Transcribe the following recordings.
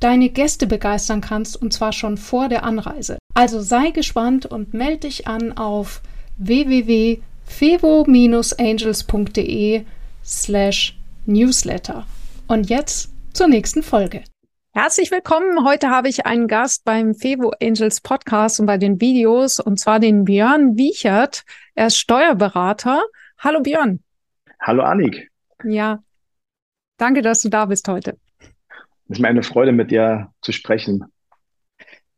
deine Gäste begeistern kannst, und zwar schon vor der Anreise. Also sei gespannt und melde dich an auf www.fevo-angels.de slash newsletter. Und jetzt zur nächsten Folge. Herzlich willkommen. Heute habe ich einen Gast beim Fevo Angels Podcast und bei den Videos, und zwar den Björn Wiechert. Er ist Steuerberater. Hallo Björn. Hallo Annik. Ja, danke, dass du da bist heute. Es ist mir eine Freude, mit dir zu sprechen.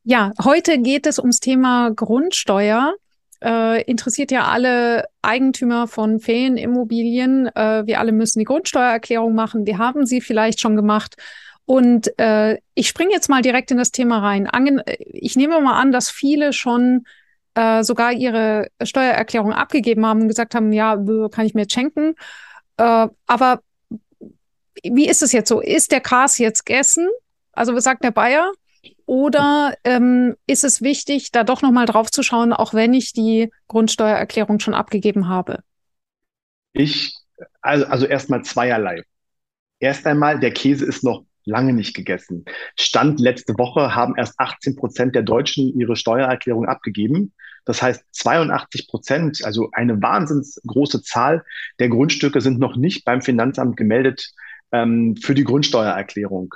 Ja, heute geht es ums Thema Grundsteuer. Äh, interessiert ja alle Eigentümer von Ferienimmobilien. Äh, wir alle müssen die Grundsteuererklärung machen. Wir haben sie vielleicht schon gemacht. Und äh, ich springe jetzt mal direkt in das Thema rein. Ange ich nehme mal an, dass viele schon äh, sogar ihre Steuererklärung abgegeben haben und gesagt haben, ja, kann ich mir jetzt schenken. Äh, aber wie ist es jetzt so? Ist der Kars jetzt gegessen? Also was sagt der Bayer? Oder ähm, ist es wichtig, da doch nochmal drauf zu schauen, auch wenn ich die Grundsteuererklärung schon abgegeben habe? Ich, also, also erstmal zweierlei. Erst einmal, der Käse ist noch lange nicht gegessen. Stand letzte Woche haben erst 18 Prozent der Deutschen ihre Steuererklärung abgegeben. Das heißt, 82 Prozent, also eine wahnsinns große Zahl der Grundstücke sind noch nicht beim Finanzamt gemeldet ähm, für die Grundsteuererklärung.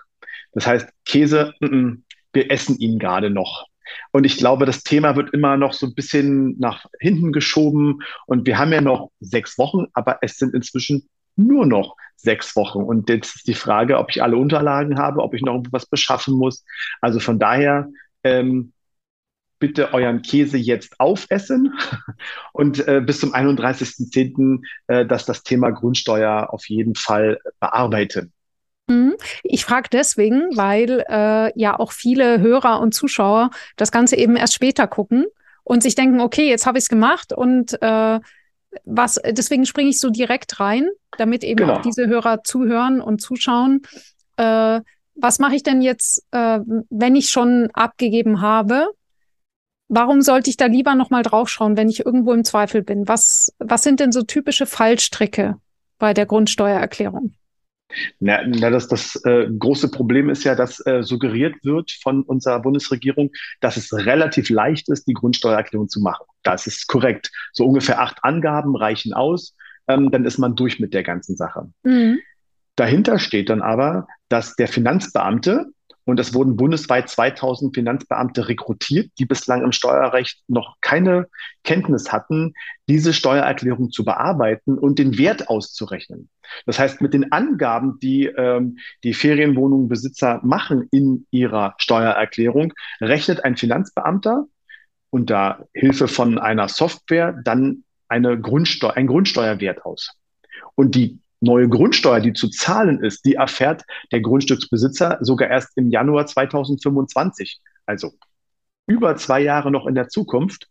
Das heißt, Käse, mm -mm, wir essen ihn gerade noch. Und ich glaube, das Thema wird immer noch so ein bisschen nach hinten geschoben. Und wir haben ja noch sechs Wochen, aber es sind inzwischen nur noch sechs Wochen. Und jetzt ist die Frage, ob ich alle Unterlagen habe, ob ich noch irgendwas beschaffen muss. Also von daher, ähm, bitte euren Käse jetzt aufessen und äh, bis zum 31.10. Äh, dass das Thema Grundsteuer auf jeden Fall bearbeiten. Mhm. Ich frage deswegen, weil äh, ja auch viele Hörer und Zuschauer das Ganze eben erst später gucken und sich denken, okay, jetzt habe ich es gemacht und äh, was, deswegen springe ich so direkt rein, damit eben genau. auch diese Hörer zuhören und zuschauen. Äh, was mache ich denn jetzt, äh, wenn ich schon abgegeben habe? Warum sollte ich da lieber nochmal draufschauen, wenn ich irgendwo im Zweifel bin? Was, was sind denn so typische Fallstricke bei der Grundsteuererklärung? Na, na das, das äh, große Problem ist ja, dass äh, suggeriert wird von unserer Bundesregierung, dass es relativ leicht ist, die Grundsteuererklärung zu machen. Das ist korrekt. So ungefähr acht Angaben reichen aus, ähm, dann ist man durch mit der ganzen Sache. Mhm. Dahinter steht dann aber, dass der Finanzbeamte und es wurden bundesweit 2000 Finanzbeamte rekrutiert, die bislang im Steuerrecht noch keine Kenntnis hatten, diese Steuererklärung zu bearbeiten und den Wert auszurechnen. Das heißt, mit den Angaben, die ähm, die Ferienwohnungenbesitzer machen in ihrer Steuererklärung, rechnet ein Finanzbeamter unter Hilfe von einer Software dann eine Grundsteu ein Grundsteuerwert aus. Und die neue Grundsteuer, die zu zahlen ist, die erfährt der Grundstücksbesitzer sogar erst im Januar 2025. Also über zwei Jahre noch in der Zukunft.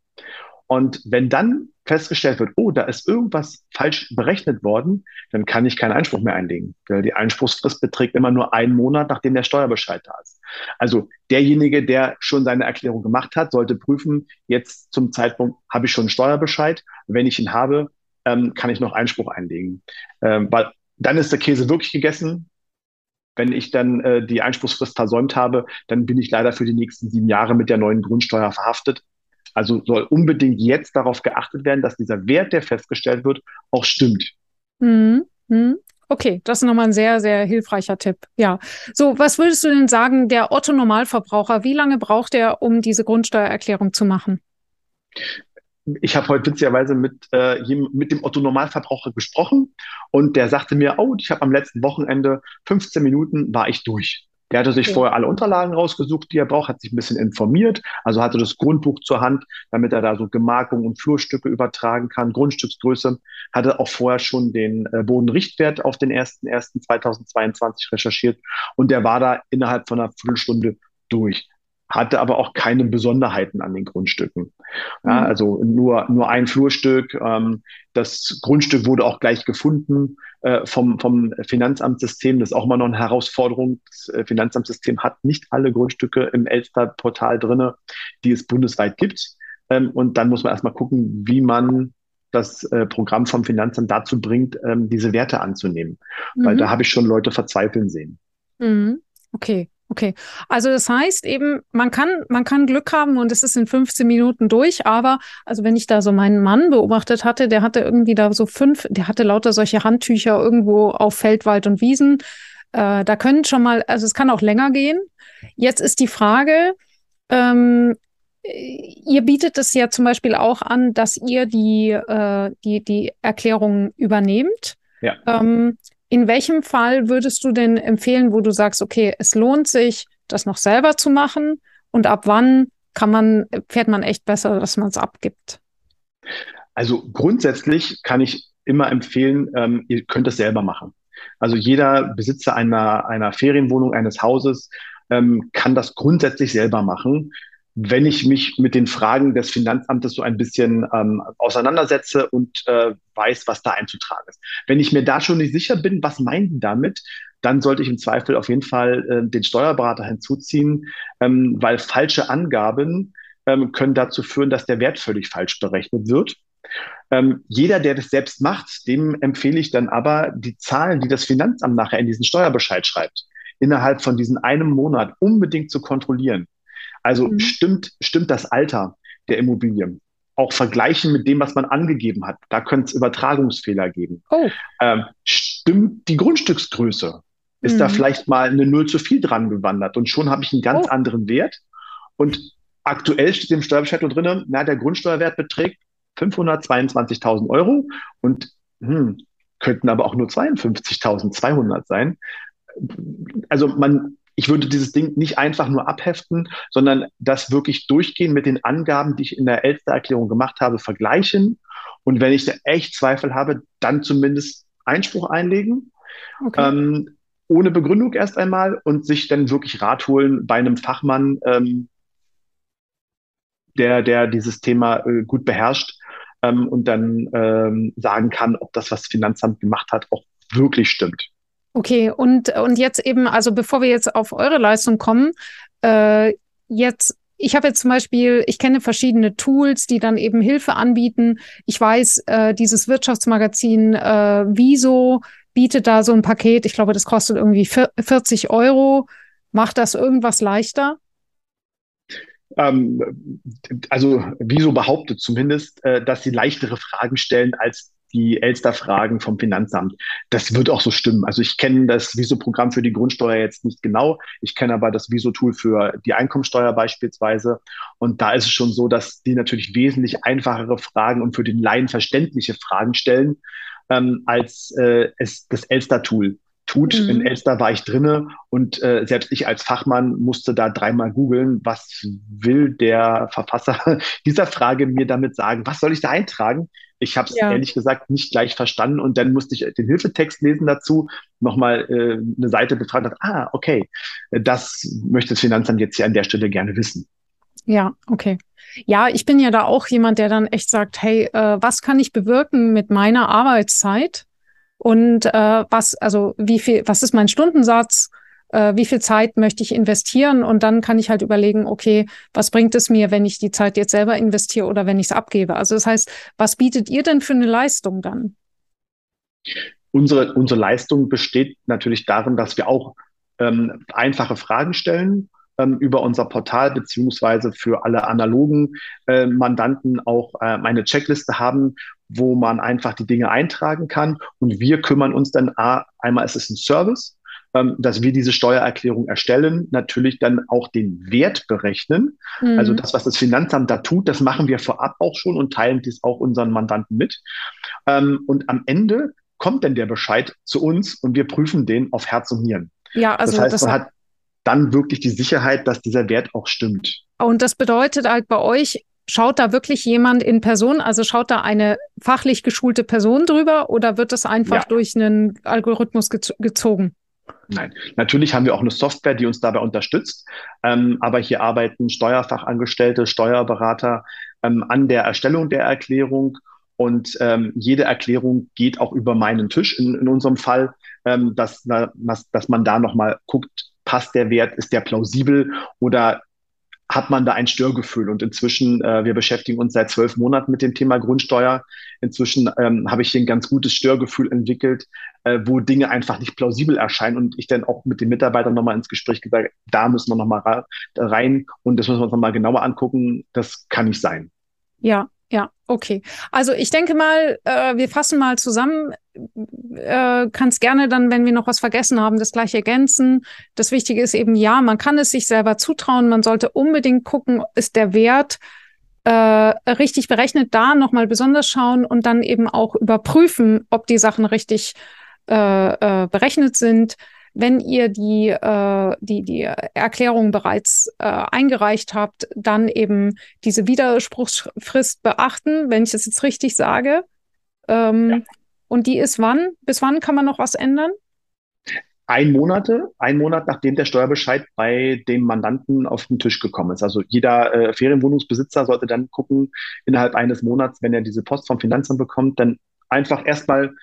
Und wenn dann festgestellt wird, oh, da ist irgendwas falsch berechnet worden, dann kann ich keinen Einspruch mehr einlegen. Die Einspruchsfrist beträgt immer nur einen Monat, nachdem der Steuerbescheid da ist. Also derjenige, der schon seine Erklärung gemacht hat, sollte prüfen, jetzt zum Zeitpunkt habe ich schon einen Steuerbescheid. Wenn ich ihn habe, ähm, kann ich noch Einspruch einlegen. Ähm, weil dann ist der Käse wirklich gegessen. Wenn ich dann äh, die Einspruchsfrist versäumt habe, dann bin ich leider für die nächsten sieben Jahre mit der neuen Grundsteuer verhaftet. Also soll unbedingt jetzt darauf geachtet werden, dass dieser Wert, der festgestellt wird, auch stimmt. Mhm. Mhm. Okay, das ist nochmal ein sehr, sehr hilfreicher Tipp. Ja. So, was würdest du denn sagen, der Otto Normalverbraucher, wie lange braucht er, um diese Grundsteuererklärung zu machen? Ich habe heute witzigerweise mit, äh, mit dem Otto Normalverbraucher gesprochen und der sagte mir, oh, ich habe am letzten Wochenende 15 Minuten war ich durch. Der hatte sich okay. vorher alle Unterlagen rausgesucht, die er braucht, hat sich ein bisschen informiert, also hatte das Grundbuch zur Hand, damit er da so Gemarkungen und Flurstücke übertragen kann, Grundstücksgröße, hatte auch vorher schon den äh, Bodenrichtwert auf den 1.1.2022 recherchiert und der war da innerhalb von einer Viertelstunde durch hatte aber auch keine Besonderheiten an den Grundstücken. Ja, mhm. also nur, nur ein Flurstück. Ähm, das Grundstück wurde auch gleich gefunden äh, vom, vom Finanzamtssystem. Das ist auch immer noch eine Herausforderung. Das äh, Finanzamtssystem hat nicht alle Grundstücke im Elster-Portal drinne, die es bundesweit gibt. Ähm, und dann muss man erstmal gucken, wie man das äh, Programm vom Finanzamt dazu bringt, ähm, diese Werte anzunehmen. Mhm. Weil da habe ich schon Leute verzweifeln sehen. Mhm. Okay. Okay, also das heißt eben, man kann, man kann Glück haben und es ist in 15 Minuten durch, aber also wenn ich da so meinen Mann beobachtet hatte, der hatte irgendwie da so fünf, der hatte lauter solche Handtücher irgendwo auf Feldwald und Wiesen. Äh, da können schon mal, also es kann auch länger gehen. Jetzt ist die Frage, ähm, ihr bietet es ja zum Beispiel auch an, dass ihr die, äh, die, die Erklärung übernehmt. Ja. Ähm, in welchem Fall würdest du denn empfehlen, wo du sagst, okay, es lohnt sich, das noch selber zu machen? Und ab wann kann man, fährt man echt besser, dass man es abgibt? Also grundsätzlich kann ich immer empfehlen, ähm, ihr könnt es selber machen. Also jeder Besitzer einer, einer Ferienwohnung, eines Hauses ähm, kann das grundsätzlich selber machen wenn ich mich mit den Fragen des Finanzamtes so ein bisschen ähm, auseinandersetze und äh, weiß, was da einzutragen ist. Wenn ich mir da schon nicht sicher bin, was meinen die damit, dann sollte ich im Zweifel auf jeden Fall äh, den Steuerberater hinzuziehen, ähm, weil falsche Angaben ähm, können dazu führen, dass der Wert völlig falsch berechnet wird. Ähm, jeder, der das selbst macht, dem empfehle ich dann aber, die Zahlen, die das Finanzamt nachher in diesen Steuerbescheid schreibt, innerhalb von diesen einem Monat unbedingt zu kontrollieren. Also mhm. stimmt, stimmt das Alter der Immobilien? Auch vergleichen mit dem, was man angegeben hat. Da könnte es Übertragungsfehler geben. Oh. Ähm, stimmt die Grundstücksgröße? Ist mhm. da vielleicht mal eine Null zu viel dran gewandert? Und schon habe ich einen ganz oh. anderen Wert. Und aktuell steht im Steuerbescheid drin, na, der Grundsteuerwert beträgt 522.000 Euro und hm, könnten aber auch nur 52.200 sein. Also man ich würde dieses Ding nicht einfach nur abheften, sondern das wirklich durchgehen mit den Angaben, die ich in der Elster-Erklärung gemacht habe, vergleichen. Und wenn ich da echt Zweifel habe, dann zumindest Einspruch einlegen. Okay. Ähm, ohne Begründung erst einmal und sich dann wirklich Rat holen bei einem Fachmann, ähm, der, der dieses Thema äh, gut beherrscht ähm, und dann ähm, sagen kann, ob das, was das Finanzamt gemacht hat, auch wirklich stimmt. Okay, und, und jetzt eben, also bevor wir jetzt auf eure Leistung kommen, äh, jetzt, ich habe jetzt zum Beispiel, ich kenne verschiedene Tools, die dann eben Hilfe anbieten. Ich weiß, äh, dieses Wirtschaftsmagazin äh, Wieso bietet da so ein Paket, ich glaube, das kostet irgendwie 40 Euro. Macht das irgendwas leichter? Ähm, also Wieso behauptet zumindest, äh, dass sie leichtere Fragen stellen als die Elster-Fragen vom Finanzamt. Das wird auch so stimmen. Also ich kenne das Viso-Programm für die Grundsteuer jetzt nicht genau. Ich kenne aber das Viso-Tool für die Einkommensteuer beispielsweise. Und da ist es schon so, dass die natürlich wesentlich einfachere Fragen und für den Laien verständliche Fragen stellen, ähm, als äh, es das Elster-Tool tut. Mhm. In Elster war ich drinne und äh, selbst ich als Fachmann musste da dreimal googeln, was will der Verfasser dieser Frage mir damit sagen? Was soll ich da eintragen? Ich habe es ja. ehrlich gesagt nicht gleich verstanden und dann musste ich den Hilfetext lesen dazu, nochmal äh, eine Seite betrachten und ah, okay, das möchte das Finanzamt jetzt hier an der Stelle gerne wissen. Ja, okay. Ja, ich bin ja da auch jemand, der dann echt sagt, hey, äh, was kann ich bewirken mit meiner Arbeitszeit? Und äh, was, also wie viel, was ist mein Stundensatz? Äh, wie viel Zeit möchte ich investieren? Und dann kann ich halt überlegen, okay, was bringt es mir, wenn ich die Zeit jetzt selber investiere oder wenn ich es abgebe? Also das heißt, was bietet ihr denn für eine Leistung dann? Unsere, unsere Leistung besteht natürlich darin, dass wir auch ähm, einfache Fragen stellen ähm, über unser Portal beziehungsweise für alle analogen äh, Mandanten auch äh, eine Checkliste haben, wo man einfach die Dinge eintragen kann. Und wir kümmern uns dann, A, einmal ist es ein Service, ähm, dass wir diese Steuererklärung erstellen, natürlich dann auch den Wert berechnen. Mhm. Also das, was das Finanzamt da tut, das machen wir vorab auch schon und teilen dies auch unseren Mandanten mit. Ähm, und am Ende kommt dann der Bescheid zu uns und wir prüfen den auf Herz und Nieren. Ja, also das heißt, das man hat dann wirklich die Sicherheit, dass dieser Wert auch stimmt. Und das bedeutet halt bei euch, schaut da wirklich jemand in Person, also schaut da eine fachlich geschulte Person drüber oder wird das einfach ja. durch einen Algorithmus gez gezogen? Nein, natürlich haben wir auch eine Software, die uns dabei unterstützt. Ähm, aber hier arbeiten Steuerfachangestellte, Steuerberater ähm, an der Erstellung der Erklärung. Und ähm, jede Erklärung geht auch über meinen Tisch in, in unserem Fall, ähm, dass, dass, dass man da nochmal guckt, passt der Wert, ist der plausibel oder hat man da ein Störgefühl. Und inzwischen, äh, wir beschäftigen uns seit zwölf Monaten mit dem Thema Grundsteuer. Inzwischen ähm, habe ich hier ein ganz gutes Störgefühl entwickelt, äh, wo Dinge einfach nicht plausibel erscheinen. Und ich dann auch mit den Mitarbeitern nochmal ins Gespräch gesagt, da müssen wir nochmal rein und das müssen wir uns nochmal genauer angucken. Das kann nicht sein. Ja, ja, okay. Also ich denke mal, äh, wir fassen mal zusammen. Äh, kannst gerne dann, wenn wir noch was vergessen haben, das gleich ergänzen. Das Wichtige ist eben, ja, man kann es sich selber zutrauen. Man sollte unbedingt gucken, ist der Wert äh, richtig berechnet, da nochmal besonders schauen und dann eben auch überprüfen, ob die Sachen richtig äh, äh, berechnet sind wenn ihr die, äh, die, die Erklärung bereits äh, eingereicht habt, dann eben diese Widerspruchsfrist beachten, wenn ich das jetzt richtig sage. Ähm, ja. Und die ist wann? Bis wann kann man noch was ändern? Ein Monate, ein Monat nachdem der Steuerbescheid bei dem Mandanten auf den Tisch gekommen ist. Also jeder äh, Ferienwohnungsbesitzer sollte dann gucken, innerhalb eines Monats, wenn er diese Post vom Finanzamt bekommt, dann einfach erstmal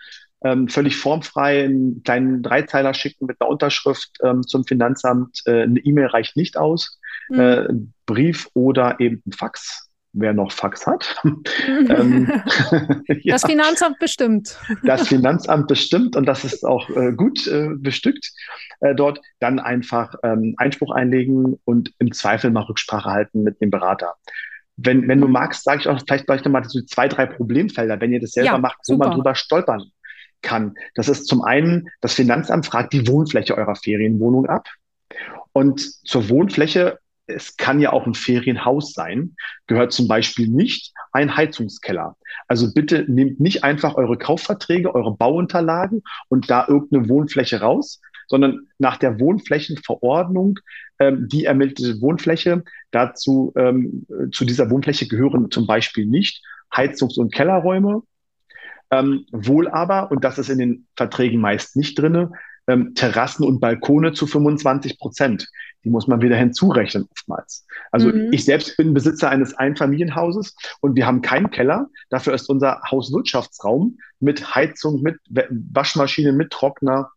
ähm, völlig formfrei einen kleinen Dreizeiler schicken mit einer Unterschrift ähm, zum Finanzamt. Äh, eine E-Mail reicht nicht aus. Mhm. Äh, Brief oder eben ein Fax wer noch Fax hat. ähm, ja. Das Finanzamt bestimmt. Das Finanzamt bestimmt und das ist auch äh, gut äh, bestückt äh, dort. Dann einfach ähm, Einspruch einlegen und im Zweifel mal Rücksprache halten mit dem Berater. Wenn, wenn du magst, sage ich auch vielleicht gleich nochmal so zwei, drei Problemfelder, wenn ihr das selber ja, macht, wo super. man drüber stolpern kann. Das ist zum einen, das Finanzamt fragt die Wohnfläche eurer Ferienwohnung ab. Und zur Wohnfläche, es kann ja auch ein Ferienhaus sein, gehört zum Beispiel nicht ein Heizungskeller. Also bitte nehmt nicht einfach eure Kaufverträge, eure Bauunterlagen und da irgendeine Wohnfläche raus, sondern nach der Wohnflächenverordnung ähm, die ermittelte Wohnfläche. Dazu ähm, zu dieser Wohnfläche gehören zum Beispiel nicht Heizungs- und Kellerräume, ähm, wohl aber, und das ist in den Verträgen meist nicht drinne, ähm, Terrassen und Balkone zu 25 Prozent. Die muss man wieder hinzurechnen oftmals. Also mhm. ich selbst bin Besitzer eines Einfamilienhauses und wir haben keinen Keller. Dafür ist unser Hauswirtschaftsraum mit Heizung, mit Waschmaschine, mit Trockner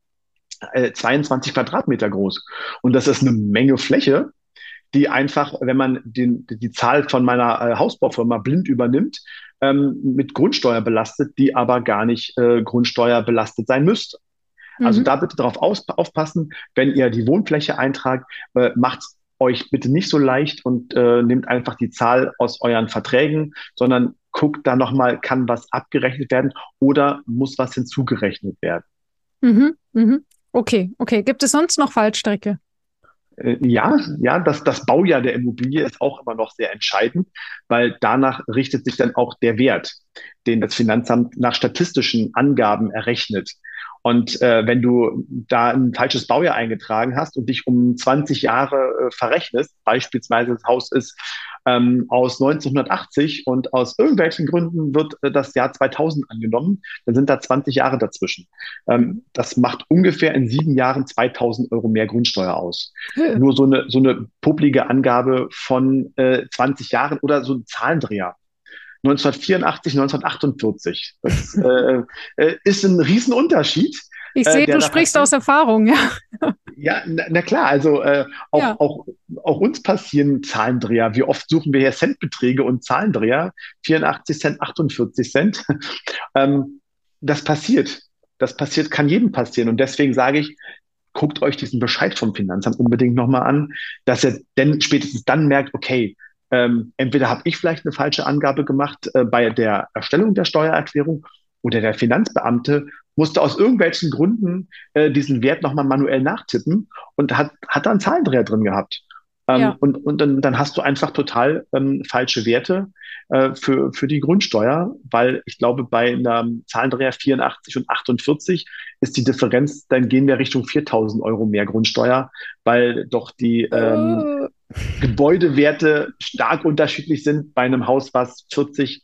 äh, 22 Quadratmeter groß. Und das ist eine Menge Fläche, die einfach, wenn man den, die Zahl von meiner äh, Hausbaufirma blind übernimmt, ähm, mit Grundsteuer belastet, die aber gar nicht äh, Grundsteuer belastet sein müsste. Also mhm. da bitte darauf aufpassen, wenn ihr die Wohnfläche eintragt, äh, macht euch bitte nicht so leicht und äh, nehmt einfach die Zahl aus euren Verträgen, sondern guckt da nochmal, kann was abgerechnet werden oder muss was hinzugerechnet werden. Mhm, mhm. Okay, okay. Gibt es sonst noch Fallstrecke? Äh, ja, ja, das, das Baujahr der Immobilie ist auch immer noch sehr entscheidend, weil danach richtet sich dann auch der Wert, den das Finanzamt nach statistischen Angaben errechnet. Und äh, wenn du da ein falsches Baujahr eingetragen hast und dich um 20 Jahre äh, verrechnest, beispielsweise das Haus ist ähm, aus 1980 und aus irgendwelchen Gründen wird äh, das Jahr 2000 angenommen, dann sind da 20 Jahre dazwischen. Ähm, das macht ungefähr in sieben Jahren 2000 Euro mehr Grundsteuer aus. Hm. Nur so eine, so eine publige Angabe von äh, 20 Jahren oder so ein Zahlendreher. 1984, 1948. Das äh, äh, ist ein Riesenunterschied. Ich sehe, äh, du sprichst aus Erfahrung, ja. Ja, na, na klar, also äh, auch, ja. auch, auch uns passieren Zahlendreher. Wie oft suchen wir hier Centbeträge und Zahlendreher? 84 Cent, 48 Cent. ähm, das passiert. Das passiert, kann jedem passieren. Und deswegen sage ich, guckt euch diesen Bescheid vom Finanzamt unbedingt nochmal an, dass ihr denn spätestens dann merkt, okay, ähm, entweder habe ich vielleicht eine falsche Angabe gemacht äh, bei der Erstellung der Steuererklärung oder der Finanzbeamte musste aus irgendwelchen Gründen äh, diesen Wert nochmal manuell nachtippen und hat, hat da einen Zahlendreher drin gehabt. Ähm, ja. Und, und dann, dann hast du einfach total ähm, falsche Werte äh, für, für die Grundsteuer, weil ich glaube, bei einem Zahlendreher 84 und 48 ist die Differenz, dann gehen wir Richtung 4000 Euro mehr Grundsteuer, weil doch die ähm, oh. Gebäudewerte stark unterschiedlich sind bei einem Haus, was 40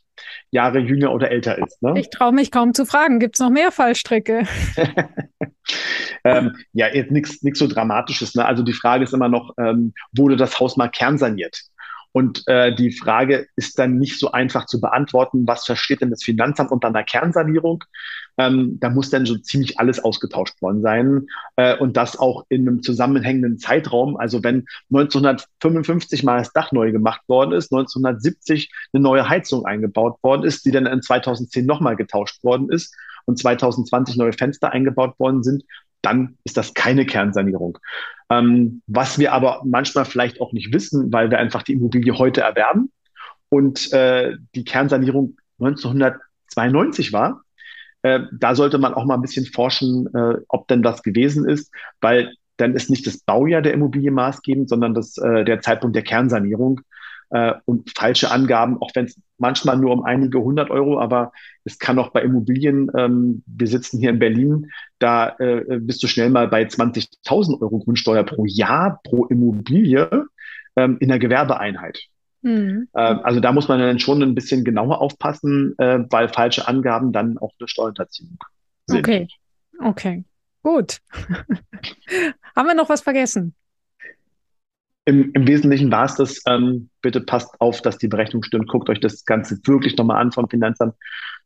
Jahre jünger oder älter ist. Ne? Ich traue mich kaum zu fragen, gibt es noch mehr Fallstricke? Ähm, ja, jetzt nichts so Dramatisches. Ne? Also die Frage ist immer noch, ähm, wurde das Haus mal kernsaniert? Und äh, die Frage ist dann nicht so einfach zu beantworten, was versteht denn das Finanzamt unter einer Kernsanierung? Ähm, da muss dann so ziemlich alles ausgetauscht worden sein äh, und das auch in einem zusammenhängenden Zeitraum. Also wenn 1955 mal das Dach neu gemacht worden ist, 1970 eine neue Heizung eingebaut worden ist, die dann in 2010 nochmal getauscht worden ist und 2020 neue Fenster eingebaut worden sind, dann ist das keine Kernsanierung. Ähm, was wir aber manchmal vielleicht auch nicht wissen, weil wir einfach die Immobilie heute erwerben und äh, die Kernsanierung 1992 war, äh, da sollte man auch mal ein bisschen forschen, äh, ob denn das gewesen ist, weil dann ist nicht das Baujahr der Immobilie maßgebend, sondern das, äh, der Zeitpunkt der Kernsanierung äh, und falsche Angaben, auch wenn es manchmal nur um einige hundert Euro, aber es kann auch bei Immobilien, ähm, wir sitzen hier in Berlin, da äh, bist du schnell mal bei 20.000 Euro Grundsteuer pro Jahr pro Immobilie ähm, in der Gewerbeeinheit. Mhm. Ähm, also da muss man dann schon ein bisschen genauer aufpassen, äh, weil falsche Angaben dann auch eine Steuerhinterziehung sind. Okay, okay, gut. Haben wir noch was vergessen? Im, Im, Wesentlichen war es das. Ähm, bitte passt auf, dass die Berechnung stimmt. Guckt euch das Ganze wirklich nochmal an vom Finanzamt.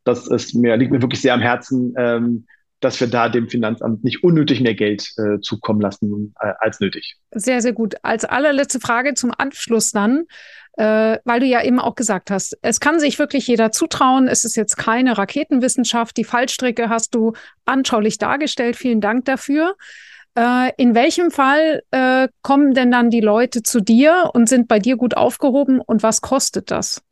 Das ist mir, liegt mir wirklich sehr am Herzen, ähm, dass wir da dem Finanzamt nicht unnötig mehr Geld äh, zukommen lassen äh, als nötig. Sehr, sehr gut. Als allerletzte Frage zum Abschluss dann, äh, weil du ja eben auch gesagt hast, es kann sich wirklich jeder zutrauen. Es ist jetzt keine Raketenwissenschaft. Die Fallstricke hast du anschaulich dargestellt. Vielen Dank dafür. Äh, in welchem Fall äh, kommen denn dann die Leute zu dir und sind bei dir gut aufgehoben und was kostet das?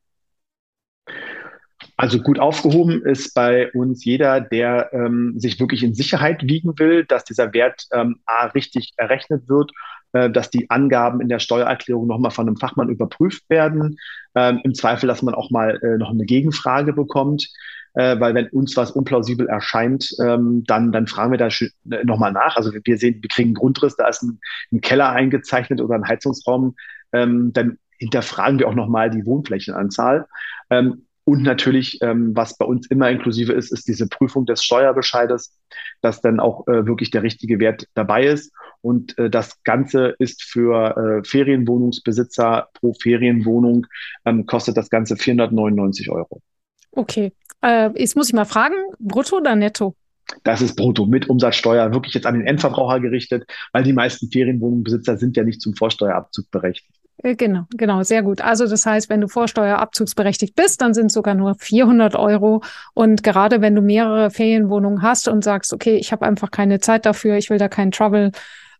Also gut aufgehoben ist bei uns jeder, der ähm, sich wirklich in Sicherheit wiegen will, dass dieser Wert ähm, A richtig errechnet wird, äh, dass die Angaben in der Steuererklärung nochmal von einem Fachmann überprüft werden. Ähm, Im Zweifel, dass man auch mal äh, noch eine Gegenfrage bekommt äh, weil wenn uns was unplausibel erscheint, ähm, dann, dann fragen wir da äh, nochmal nach. Also wir sehen, wir kriegen einen Grundriss, da ist ein, ein Keller eingezeichnet oder ein Heizungsraum, ähm, dann hinterfragen wir auch nochmal die Wohnflächenanzahl. Ähm, und natürlich, ähm, was bei uns immer inklusive ist, ist diese Prüfung des Steuerbescheides, dass dann auch äh, wirklich der richtige Wert dabei ist. Und äh, das Ganze ist für äh, Ferienwohnungsbesitzer pro Ferienwohnung, ähm, kostet das Ganze 499 Euro. Okay, äh, jetzt muss ich mal fragen, brutto oder netto? Das ist brutto mit Umsatzsteuer, wirklich jetzt an den Endverbraucher gerichtet, weil die meisten Ferienwohnungsbesitzer sind ja nicht zum Vorsteuerabzug berechtigt. Äh, genau, genau, sehr gut. Also das heißt, wenn du Vorsteuerabzugsberechtigt bist, dann sind es sogar nur 400 Euro. Und gerade wenn du mehrere Ferienwohnungen hast und sagst, okay, ich habe einfach keine Zeit dafür, ich will da keinen Trouble,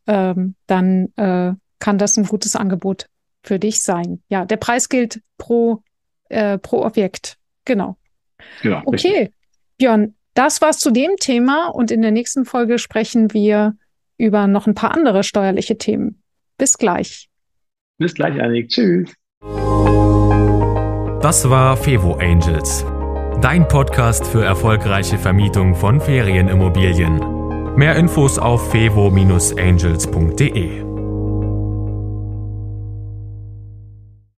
ähm, dann äh, kann das ein gutes Angebot für dich sein. Ja, der Preis gilt pro, äh, pro Objekt. Genau. Genau. Okay, richtig. Björn, das war's zu dem Thema und in der nächsten Folge sprechen wir über noch ein paar andere steuerliche Themen. Bis gleich. Bis gleich, Annik. Tschüss. Das war Fevo Angels, dein Podcast für erfolgreiche Vermietung von Ferienimmobilien. Mehr Infos auf fevo-angels.de.